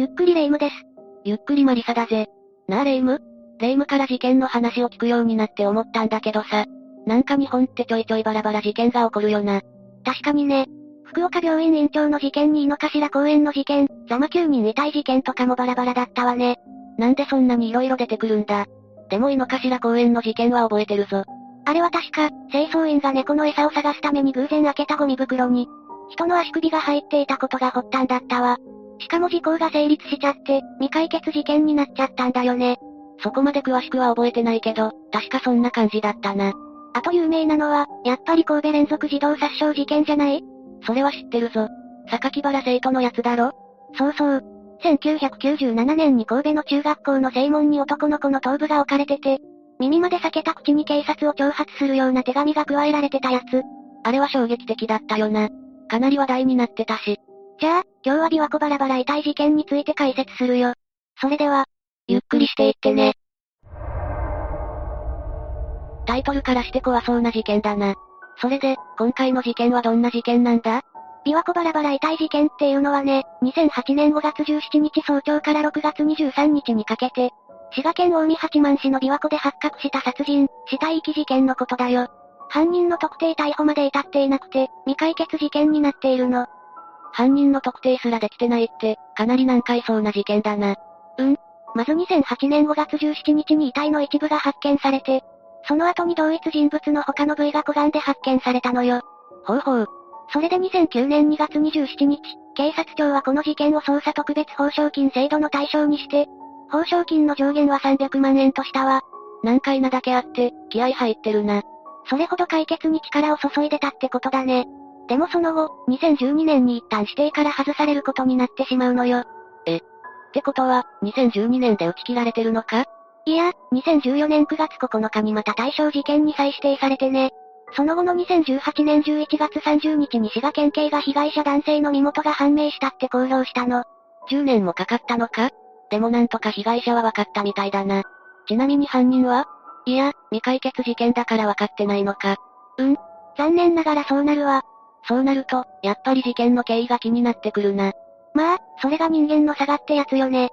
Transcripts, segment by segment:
ゆっくりレ夢ムです。ゆっくりマリサだぜ。なあレ夢ムレ夢ムから事件の話を聞くようになって思ったんだけどさ。なんか日本ってちょいちょいバラバラ事件が起こるよな。確かにね。福岡病院院長の事件に井の頭公園の事件、ザマ9人遺体事件とかもバラバラだったわね。なんでそんなに色々出てくるんだ。でも井の頭公園の事件は覚えてるぞ。あれは確か、清掃員が猫の餌を探すために偶然開けたゴミ袋に、人の足首が入っていたことが発端だったわ。しかも時効が成立しちゃって、未解決事件になっちゃったんだよね。そこまで詳しくは覚えてないけど、確かそんな感じだったな。あと有名なのは、やっぱり神戸連続児童殺傷事件じゃない？それは知ってるぞ。榊原生徒のやつだろ？そうそう。1997年に神戸の中学校の正門に男の子の頭部が置かれてて、耳まで裂けた口に警察を挑発するような手紙が加えられてたやつ。あれは衝撃的だったよな。かなり話題になってたし。じゃあ、今日は琵琶湖バラバラ遺体事件について解説するよ。それでは、ゆっくりしていってね。タイトルからして怖そうな事件だな。それで、今回の事件はどんな事件なんだ？琵琶湖バラバラ遺体事件っていうのはね、2008年5月17日早朝から6月23日にかけて、滋賀県近江八幡市の琵琶湖で発覚した殺人、死体遺棄事件のことだよ。犯人の特定逮捕まで至っていなくて、未解決事件になっているの。犯人の特定すらできてないって、かなり難解そうな事件だな。うん。まず2008年5月17日に遺体の一部が発見されて、その後に同一人物の他の部位が湖岸で発見されたのよ。ほうほう。それで2009年2月27日、警察庁はこの事件を捜査特別報奨金制度の対象にして、報奨金の上限は300万円としたわ。難解なだけあって、気合入ってるな。それほど解決に力を注いでたってことだね。でもその後、2012年に一旦指定から外されることになってしまうのよ。え？ってことは、2012年で打ち切られてるのか？いや、2014年9月9日にまた対象事件に再指定されてね。その後の2018年11月30日に滋賀県警が被害者男性の身元が判明したって公表したの。10年もかかったのか？でもなんとか被害者は分かったみたいだな。ちなみに犯人は？いや、未解決事件だから分かってないのか？うん。残念ながらそうなるわ。そうなると、やっぱり事件の経緯が気になってくるな。まあ、それが人間の差がってやつよね。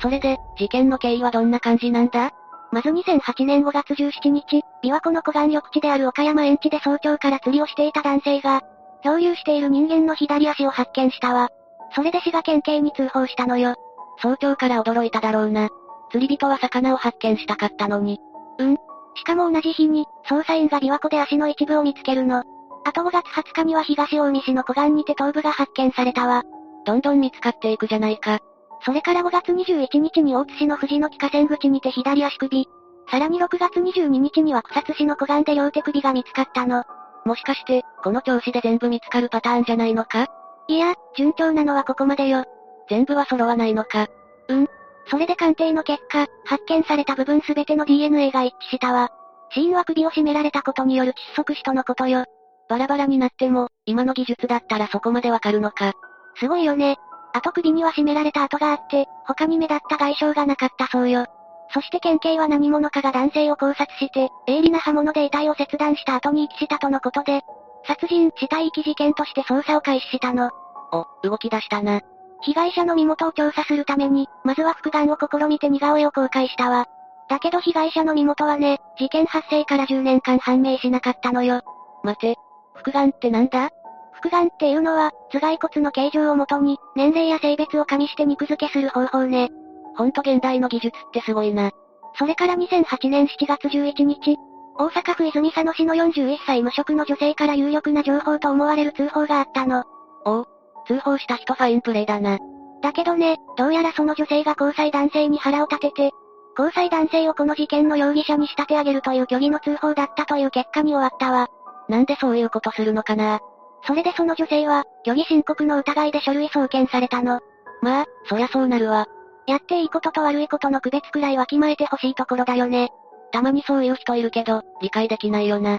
それで、事件の経緯はどんな感じなんだ？まず2008年5月17日、琵琶湖の湖岸緑地である岡山園地で早朝から釣りをしていた男性が、漂流している人間の左足を発見したわ。それで滋賀県警に通報したのよ。早朝から驚いただろうな。釣り人は魚を発見したかったのに。うん。しかも同じ日に、捜査員が琵琶湖で足の一部を見つけるの。あと5月20日には東近江市の湖岸にて頭部が発見されたわ。どんどん見つかっていくじゃないか。それから5月21日に大津市の藤の木河川口にて左足首。さらに6月22日には草津市の湖岸で両手首が見つかったの。もしかして、この調子で全部見つかるパターンじゃないのか？いや、順調なのはここまでよ。全部は揃わないのか？うん。それで鑑定の結果、発見された部分すべての DNA が一致したわ。死因は首を絞められたことによる窒息死とのことよ。バラバラになっても、今の技術だったらそこまでわかるのか。すごいよね。あと首には絞められた跡があって、他に目立った外傷がなかったそうよ。そして県警は何者かが男性を考察して、鋭利な刃物で遺体を切断した後に遺棄したとのことで、殺人死体遺棄事件として捜査を開始したの。お、動き出したな。被害者の身元を調査するために、まずは復顔を試みて似顔絵を公開したわ。だけど被害者の身元はね、事件発生から10年間判明しなかったのよ。待て、復顔ってなんだ？復顔っていうのは、頭蓋骨の形状をもとに、年齢や性別を加味して肉付けする方法ね。ほんと現代の技術ってすごいな。それから2008年7月11日、大阪府泉佐野市の41歳無職の女性から有力な情報と思われる通報があったの。おう、通報した人ファインプレイだな。だけどね、どうやらその女性が交際男性に腹を立てて、交際男性をこの事件の容疑者に仕立て上げるという虚偽の通報だったという結果に終わったわ。なんでそういうことするのかなそれでその女性は、虚偽申告の疑いで書類送検されたの。まあ、そりゃそうなるわ。やっていいことと悪いことの区別くらいわきまえてほしいところだよね。たまにそういう人いるけど、理解できないよな。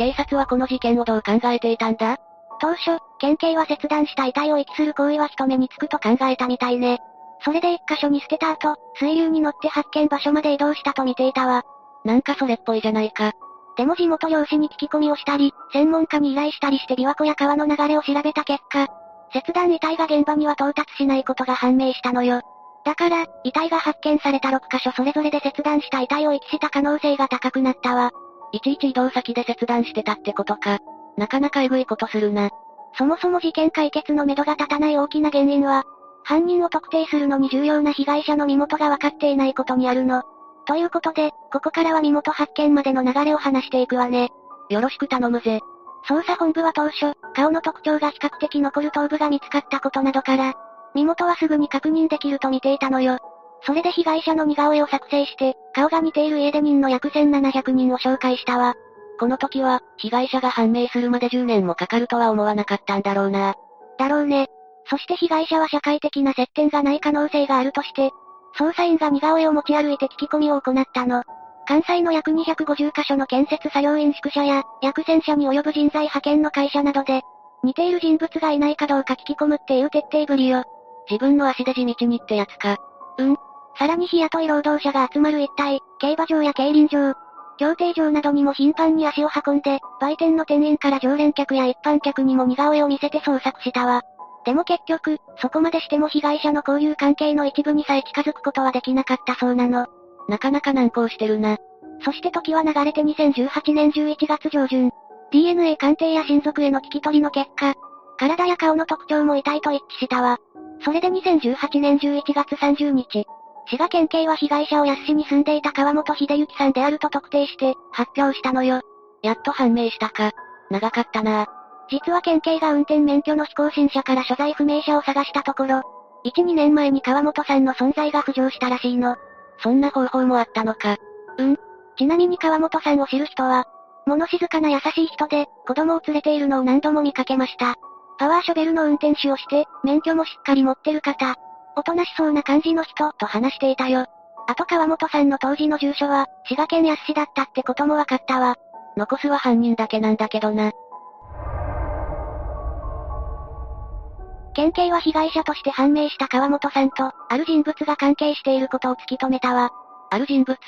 警察はこの事件をどう考えていたんだ？当初、県警は切断した遺体を遺棄する行為は人目につくと考えたみたいね。それで一箇所に捨てた後、水流に乗って発見場所まで移動したと見ていたわ。なんかそれっぽいじゃないか。でも地元漁師に聞き込みをしたり、専門家に依頼したりして琵琶湖や川の流れを調べた結果、切断遺体が現場には到達しないことが判明したのよ。だから、遺体が発見された6箇所それぞれで切断した遺体を遺棄した可能性が高くなったわ。いちいち移動先で切断してたってことか。なかなかエグいことするな。そもそも事件解決のめどが立たない大きな原因は、犯人を特定するのに重要な被害者の身元が分かっていないことにあるの。ということで、ここからは身元発見までの流れを話していくわね。よろしく頼むぜ。捜査本部は当初、顔の特徴が比較的残る頭部が見つかったことなどから、身元はすぐに確認できると見ていたのよ。それで被害者の似顔絵を作成して、顔が似ている家出人の約1700人を紹介したわ。この時は、被害者が判明するまで10年もかかるとは思わなかったんだろうな。だろうね。そして被害者は社会的な接点がない可能性があるとして、捜査員が似顔絵を持ち歩いて聞き込みを行ったの。関西の約250カ所の建設作業員宿舎や、約1000社に及ぶ人材派遣の会社などで、似ている人物がいないかどうか聞き込むっていう徹底ぶりよ。自分の足で地道にってやつか。うん。さらに日雇い労働者が集まる一帯、競馬場や競輪場、競艇場などにも頻繁に足を運んで、売店の店員から常連客や一般客にも似顔絵を見せて捜索したわ。でも結局、そこまでしても被害者の交友関係の一部にさえ近づくことはできなかったそうなの。なかなか難航してるな。そして時は流れて2018年11月上旬。DNA 鑑定や親族への聞き取りの結果、体や顔の特徴も遺体と一致したわ。それで2018年11月30日、滋賀県警は被害者を安市に住んでいた川本秀幸さんであると特定して、発表したのよ。やっと判明したか。長かったな実は県警が運転免許の非更新者から所在不明者を探したところ、1、2年前に川本さんの存在が浮上したらしいの。そんな方法もあったのか。うん。ちなみに川本さんを知る人は、物静かな優しい人で、子供を連れているのを何度も見かけました。パワーショベルの運転手をして、免許もしっかり持ってる方。おとなしそうな感じの人、と話していたよ。あと川本さんの当時の住所は、滋賀県安市だったってことも分かったわ。残すは犯人だけなんだけどな。県警は被害者として判明した川本さんと、ある人物が関係していることを突き止めたわ。ある人物？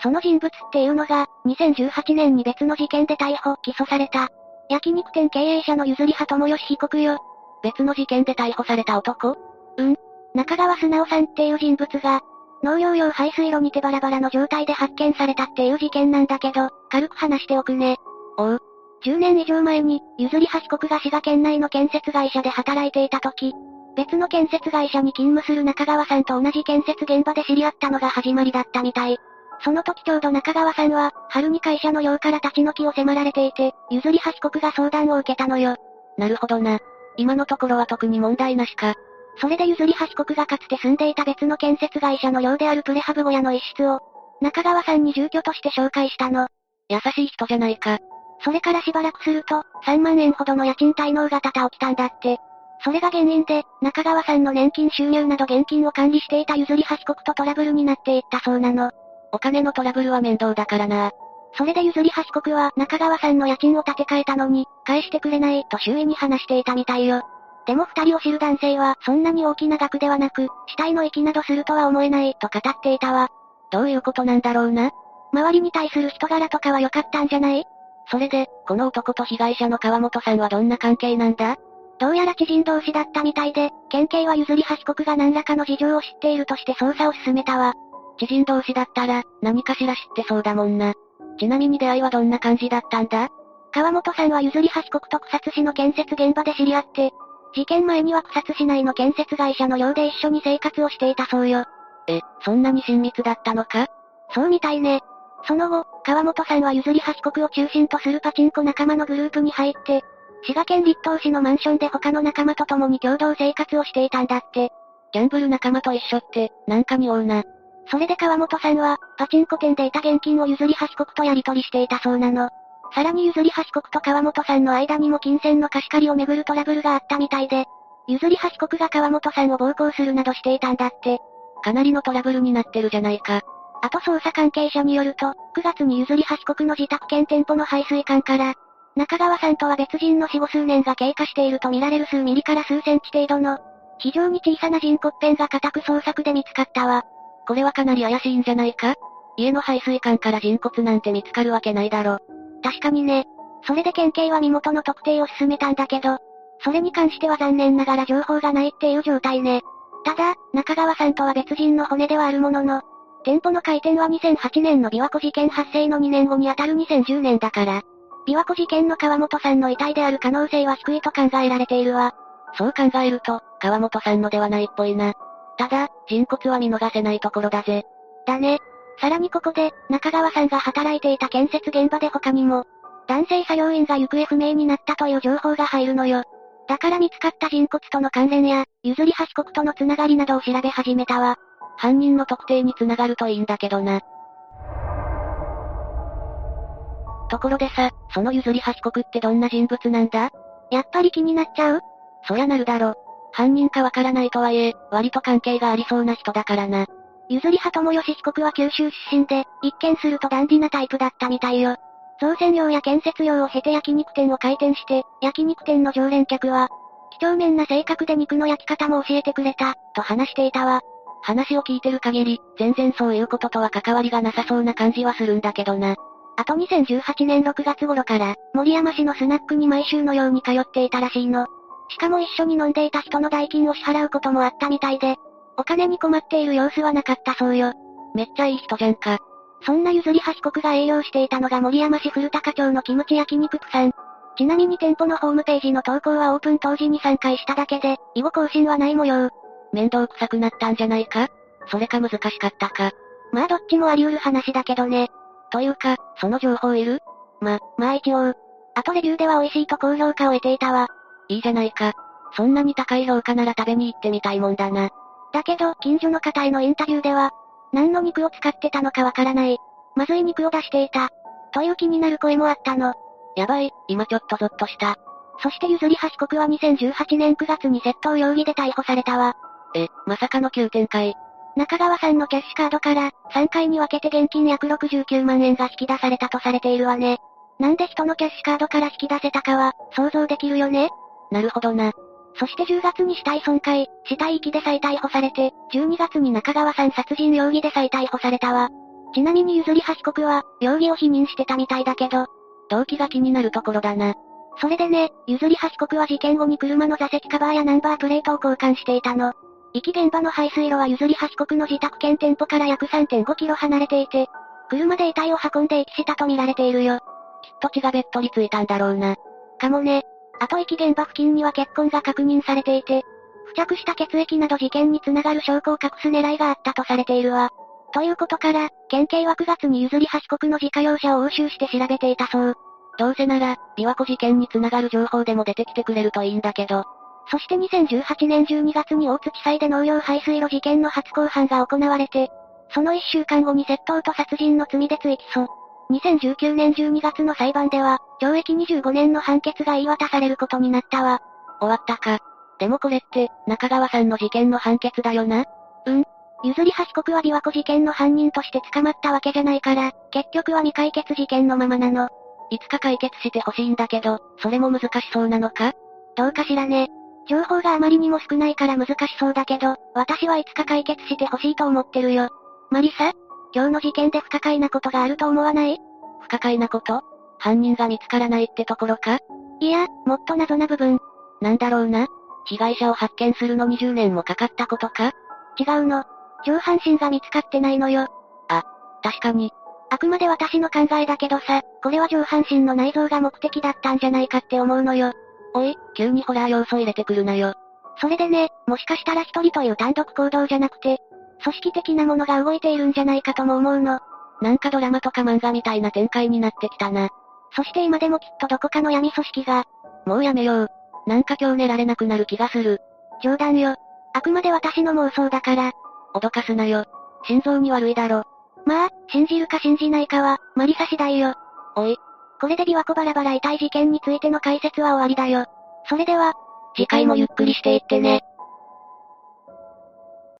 その人物っていうのが、2018年に別の事件で逮捕、起訴された。焼肉店経営者の譲り葉智義被告よ。別の事件で逮捕された男？うん？中川素直さんっていう人物が、農業用排水路にてバラバラの状態で発見されたっていう事件なんだけど、軽く話しておくね。おう。10年以上前に、譲り葉被告が滋賀県内の建設会社で働いていた時、別の建設会社に勤務する中川さんと同じ建設現場で知り合ったのが始まりだったみたい。その時ちょうど中川さんは、春に会社の寮から立ち退きを迫られていて、譲り葉被告が相談を受けたのよ。なるほどな。今のところは特に問題なしか。それで譲り葉被告がかつて住んでいた別の建設会社の寮であるプレハブ小屋の一室を、中川さんに住居として紹介したの。優しい人じゃないか。それからしばらくすると、3万円ほどの家賃滞納が多々起きたんだって。それが原因で、中川さんの年金収入など現金を管理していた譲り葉被告とトラブルになっていったそうなの。お金のトラブルは面倒だからな。それで譲り葉被告は中川さんの家賃を立て替えたのに、返してくれないと周囲に話していたみたいよ。でも二人を知る男性は、そんなに大きな額ではなく、死体の息などするとは思えない、と語っていたわ。どういうことなんだろうな？周りに対する人柄とかは良かったんじゃない？それで、この男と被害者の川本さんはどんな関係なんだ？どうやら知人同士だったみたいで、県警は譲り葉被告が何らかの事情を知っているとして捜査を進めたわ。知人同士だったら、何かしら知ってそうだもんな。ちなみに出会いはどんな感じだったんだ？川本さんは譲り葉被告と草津市の建設現場で知り合って、事件前には草津市内の建設会社の寮で一緒に生活をしていたそうよ。え、そんなに親密だったのか？そうみたいね。その後、川本さんは譲り葉被告を中心とするパチンコ仲間のグループに入って、滋賀県立東市のマンションで他の仲間と共に共同生活をしていたんだって。ギャンブル仲間と一緒って、なんかにおうな。それで川本さんは、パチンコ店でいた現金を譲り葉被告とやり取りしていたそうなの。さらに譲り葉被告と川本さんの間にも金銭の貸し借りをめぐるトラブルがあったみたいで、譲り葉被告が川本さんを暴行するなどしていたんだって。かなりのトラブルになってるじゃないか。あと捜査関係者によると、9月に譲り葉被告の自宅兼店舗の排水管から、中川さんとは別人の死後数年が経過していると見られる数ミリから数センチ程度の、非常に小さな人骨片が固く捜索で見つかったわ。これはかなり怪しいんじゃないか？家の排水管から人骨なんて見つかるわけないだろ。確かにね。それで県警は身元の特定を進めたんだけど、それに関しては残念ながら情報がないっていう状態ね。ただ、中川さんとは別人の骨ではあるものの、店舗の開店は2008年の琵琶湖事件発生の2年後にあたる2010年だから、琵琶湖事件の川本さんの遺体である可能性は低いと考えられているわ。そう考えると、川本さんのではないっぽいな。ただ、人骨は見逃せないところだぜ。だね。さらにここで、中川さんが働いていた建設現場で他にも、男性作業員が行方不明になったという情報が入るのよ。だから見つかった人骨との関連や、譲り橋国とのつながりなどを調べ始めたわ。犯人の特定につながるといいんだけどな。ところでさ、その譲り橋国ってどんな人物なんだ？やっぱり気になっちゃう？そりゃなるだろ。犯人かわからないとはいえ、割と関係がありそうな人だからな。譲り派友吉被告は九州出身で、一見するとダンディなタイプだったみたいよ。造船業や建設業を経て焼肉店を開店して、焼肉店の常連客は、几帳面な性格で肉の焼き方も教えてくれた、と話していたわ。話を聞いてる限り、全然そういうこととは関わりがなさそうな感じはするんだけどな。あと2018年6月頃から、森山市のスナックに毎週のように通っていたらしいの。しかも一緒に飲んでいた人の代金を支払うこともあったみたいで、お金に困っている様子はなかったそうよ。めっちゃいい人じゃんか。そんな譲り橋国が営業していたのが森山市古高町のキムチ焼肉区さん。ちなみに店舗のホームページの投稿はオープン当時に3回しただけで、以後更新はない模様。面倒くさくなったんじゃないか？それか難しかったか？まあどっちもあり得る話だけどね。というか、その情報いる？ま、まあ一応。あとレビューでは美味しいと高評価を得ていたわ。いいじゃないか。そんなに高い評価なら食べに行ってみたいもんだな。だけど、近所の方へのインタビューでは、何の肉を使ってたのかわからない。まずい肉を出していた。という気になる声もあったの。やばい、今ちょっとゾッとした。そして譲り橋国は2018年9月に窃盗容疑で逮捕されたわ。え、まさかの急展開。中川さんのキャッシュカードから、3回に分けて現金約69万円が引き出されたとされているわね。なんで人のキャッシュカードから引き出せたかは、想像できるよね？なるほどな。そして10月に死体損壊、死体遺棄で再逮捕されて、12月に中川さん殺人容疑で再逮捕されたわ。ちなみに譲り橋被告は、容疑を否認してたみたいだけど、動機が気になるところだな。それでね、譲り橋被告は事件後に車の座席カバーやナンバープレートを交換していたの。遺棄現場の排水路は譲り橋被告の自宅兼店舗から約3.5キロ離れていて、車で遺体を運んで遺棄したと見られているよ。きっと血がべっとりついたんだろうな。かもね。あと遺現場付近には血痕が確認されていて、付着した血液など事件につながる証拠を隠す狙いがあったとされているわ。ということから、県警は9月に譲り橋国の自家用車を押収して調べていたそう。どうせなら、琵琶湖事件につながる情報でも出てきてくれるといいんだけど。そして2018年12月に大津地裁で農業排水路事件の初公判が行われて、その1週間後に窃盗と殺人の罪で追起訴。2019年12月の裁判では、懲役25年の判決が言い渡されることになったわ。終わったか。でもこれって、中川さんの事件の判決だよな？うん。譲り橋被告は琵琶湖事件の犯人として捕まったわけじゃないから、結局は未解決事件のままなの。いつか解決してほしいんだけど、それも難しそうなのか？どうかしらね。情報があまりにも少ないから難しそうだけど、私はいつか解決してほしいと思ってるよ。マリサ今日の事件で不可解なことがあると思わない？不可解なこと？犯人が見つからないってところか？いや、もっと謎な部分。なんだろうな？被害者を発見するのに10年もかかったことか？違うの。上半身が見つかってないのよ。あ、確かに。あくまで私の考えだけどさ、これは上半身の内臓が目的だったんじゃないかって思うのよ。おい、急にホラー要素入れてくるなよ。それでね、もしかしたら一人という単独行動じゃなくて、組織的なものが動いているんじゃないかとも思うの。なんかドラマとか漫画みたいな展開になってきたな。そして今でもきっとどこかの闇組織が。もうやめよう。なんか今日寝られなくなる気がする。冗談よ。あくまで私の妄想だから。脅かすなよ。心臓に悪いだろ。まあ、信じるか信じないかは、マリサ次第よ。おい。これで琵琶湖バラバラ遺体事件についての解説は終わりだよ。それでは、次回もゆっくりしていってね。